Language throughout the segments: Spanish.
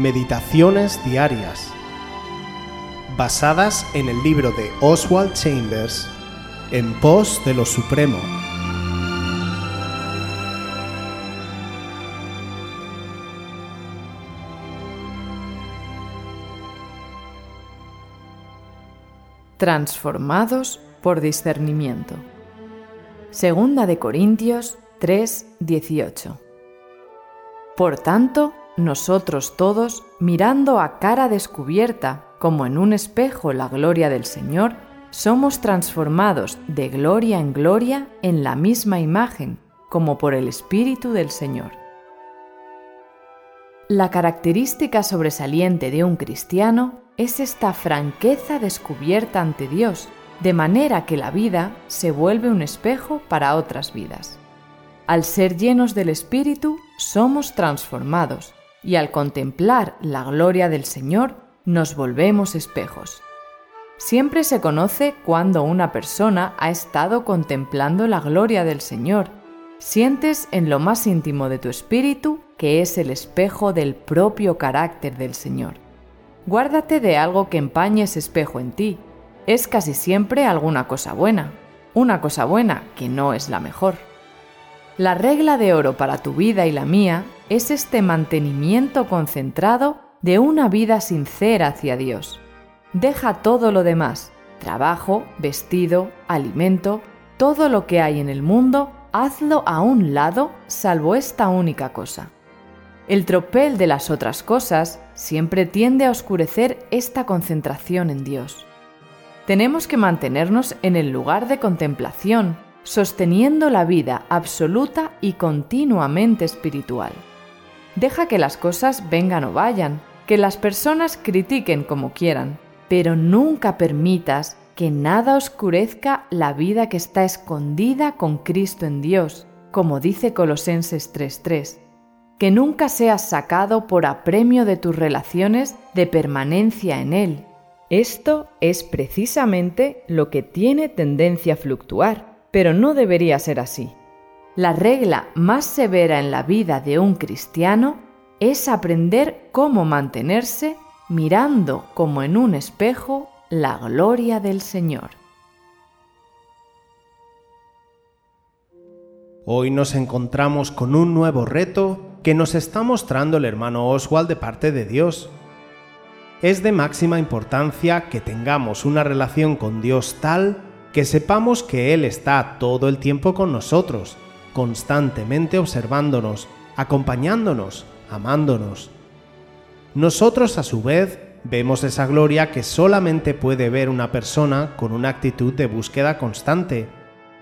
Meditaciones Diarias, basadas en el libro de Oswald Chambers, En pos de lo Supremo. Transformados por discernimiento. Segunda de Corintios 3, 18. Por tanto, nosotros todos, mirando a cara descubierta, como en un espejo la gloria del Señor, somos transformados de gloria en gloria en la misma imagen, como por el Espíritu del Señor. La característica sobresaliente de un cristiano es esta franqueza descubierta ante Dios, de manera que la vida se vuelve un espejo para otras vidas. Al ser llenos del Espíritu, somos transformados, y al contemplar la gloria del Señor, nos volvemos espejos. Siempre se conoce cuando una persona ha estado contemplando la gloria del Señor. Sientes en lo más íntimo de tu espíritu que es el espejo del propio carácter del Señor. Guárdate de algo que empañe ese espejo en ti. Es casi siempre alguna cosa buena. Una cosa buena que no es la mejor. La regla de oro para tu vida y la mía es este mantenimiento concentrado de una vida sincera hacia Dios. Deja todo lo demás, trabajo, vestido, alimento, todo lo que hay en el mundo, hazlo a un lado salvo esta única cosa. El tropel de las otras cosas siempre tiende a oscurecer esta concentración en Dios. Tenemos que mantenernos en el lugar de contemplación, sosteniendo la vida absoluta y continuamente espiritual. Deja que las cosas vengan o vayan, que las personas critiquen como quieran, pero nunca permitas que nada oscurezca la vida que está escondida con Cristo en Dios, como dice Colosenses 3:3. Que nunca seas sacado por apremio de tus relaciones de permanencia en Él. Esto es precisamente lo que tiene tendencia a fluctuar pero no debería ser así. La regla más severa en la vida de un cristiano es aprender cómo mantenerse mirando como en un espejo la gloria del Señor. Hoy nos encontramos con un nuevo reto que nos está mostrando el hermano Oswald de parte de Dios. Es de máxima importancia que tengamos una relación con Dios tal que sepamos que Él está todo el tiempo con nosotros, constantemente observándonos, acompañándonos, amándonos. Nosotros a su vez vemos esa gloria que solamente puede ver una persona con una actitud de búsqueda constante.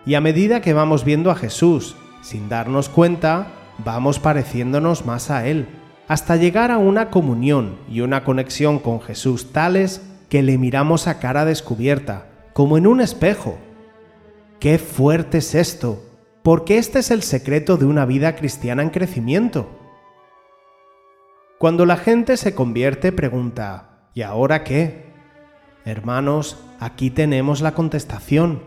Y a medida que vamos viendo a Jesús, sin darnos cuenta, vamos pareciéndonos más a Él, hasta llegar a una comunión y una conexión con Jesús tales que le miramos a cara descubierta, como en un espejo. ¡Qué fuerte es esto! Porque este es el secreto de una vida cristiana en crecimiento. Cuando la gente se convierte pregunta, ¿y ahora qué? Hermanos, aquí tenemos la contestación.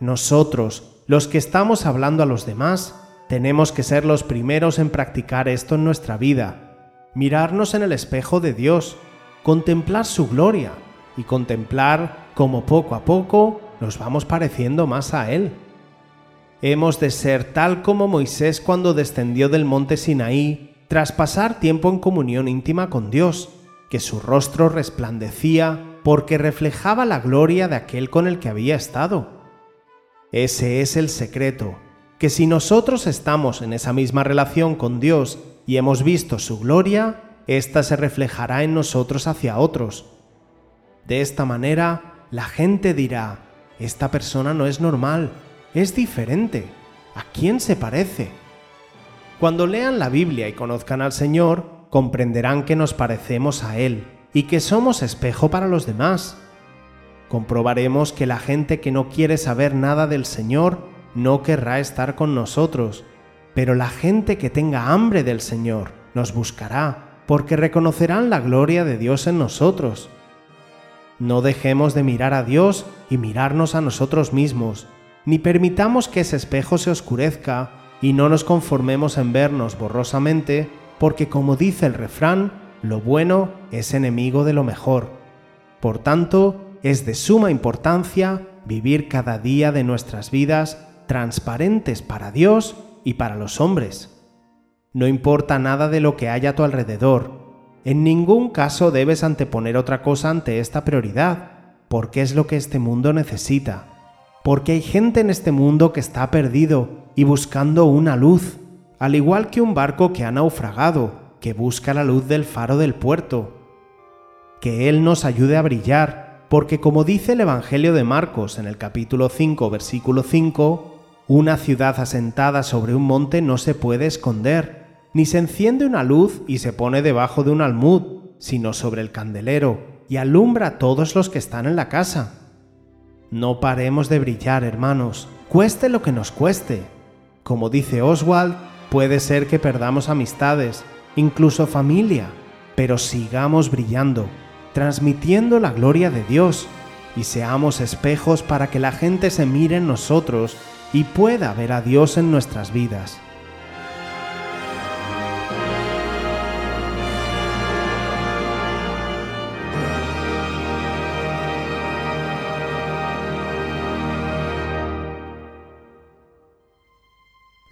Nosotros, los que estamos hablando a los demás, tenemos que ser los primeros en practicar esto en nuestra vida, mirarnos en el espejo de Dios, contemplar su gloria y contemplar como poco a poco nos vamos pareciendo más a Él. Hemos de ser tal como Moisés cuando descendió del monte Sinaí, tras pasar tiempo en comunión íntima con Dios, que su rostro resplandecía porque reflejaba la gloria de aquel con el que había estado. Ese es el secreto, que si nosotros estamos en esa misma relación con Dios y hemos visto su gloria, ésta se reflejará en nosotros hacia otros. De esta manera, la gente dirá, esta persona no es normal, es diferente, ¿a quién se parece? Cuando lean la Biblia y conozcan al Señor, comprenderán que nos parecemos a Él y que somos espejo para los demás. Comprobaremos que la gente que no quiere saber nada del Señor no querrá estar con nosotros, pero la gente que tenga hambre del Señor nos buscará, porque reconocerán la gloria de Dios en nosotros. No dejemos de mirar a Dios y mirarnos a nosotros mismos, ni permitamos que ese espejo se oscurezca y no nos conformemos en vernos borrosamente, porque como dice el refrán, Lo bueno es enemigo de lo mejor. Por tanto, es de suma importancia vivir cada día de nuestras vidas transparentes para Dios y para los hombres. No importa nada de lo que haya a tu alrededor. En ningún caso debes anteponer otra cosa ante esta prioridad, porque es lo que este mundo necesita. Porque hay gente en este mundo que está perdido y buscando una luz, al igual que un barco que ha naufragado, que busca la luz del faro del puerto. Que Él nos ayude a brillar, porque como dice el Evangelio de Marcos en el capítulo 5, versículo 5, una ciudad asentada sobre un monte no se puede esconder, ni se enciende una luz y se pone debajo de un almud, sino sobre el candelero, y alumbra a todos los que están en la casa. No paremos de brillar, hermanos, cueste lo que nos cueste. Como dice Oswald, puede ser que perdamos amistades, incluso familia, pero sigamos brillando, transmitiendo la gloria de Dios, y seamos espejos para que la gente se mire en nosotros y pueda ver a Dios en nuestras vidas.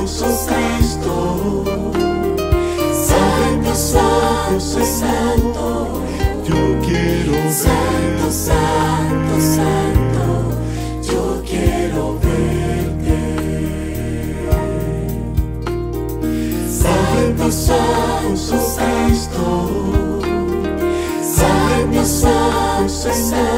ojos, oh Cristo. Sobre tus ojos, yo quiero ver. Santo, santo, santo, yo quiero verte. Sobre tus ojos, oh Cristo. Sobre tus ojos, Señor.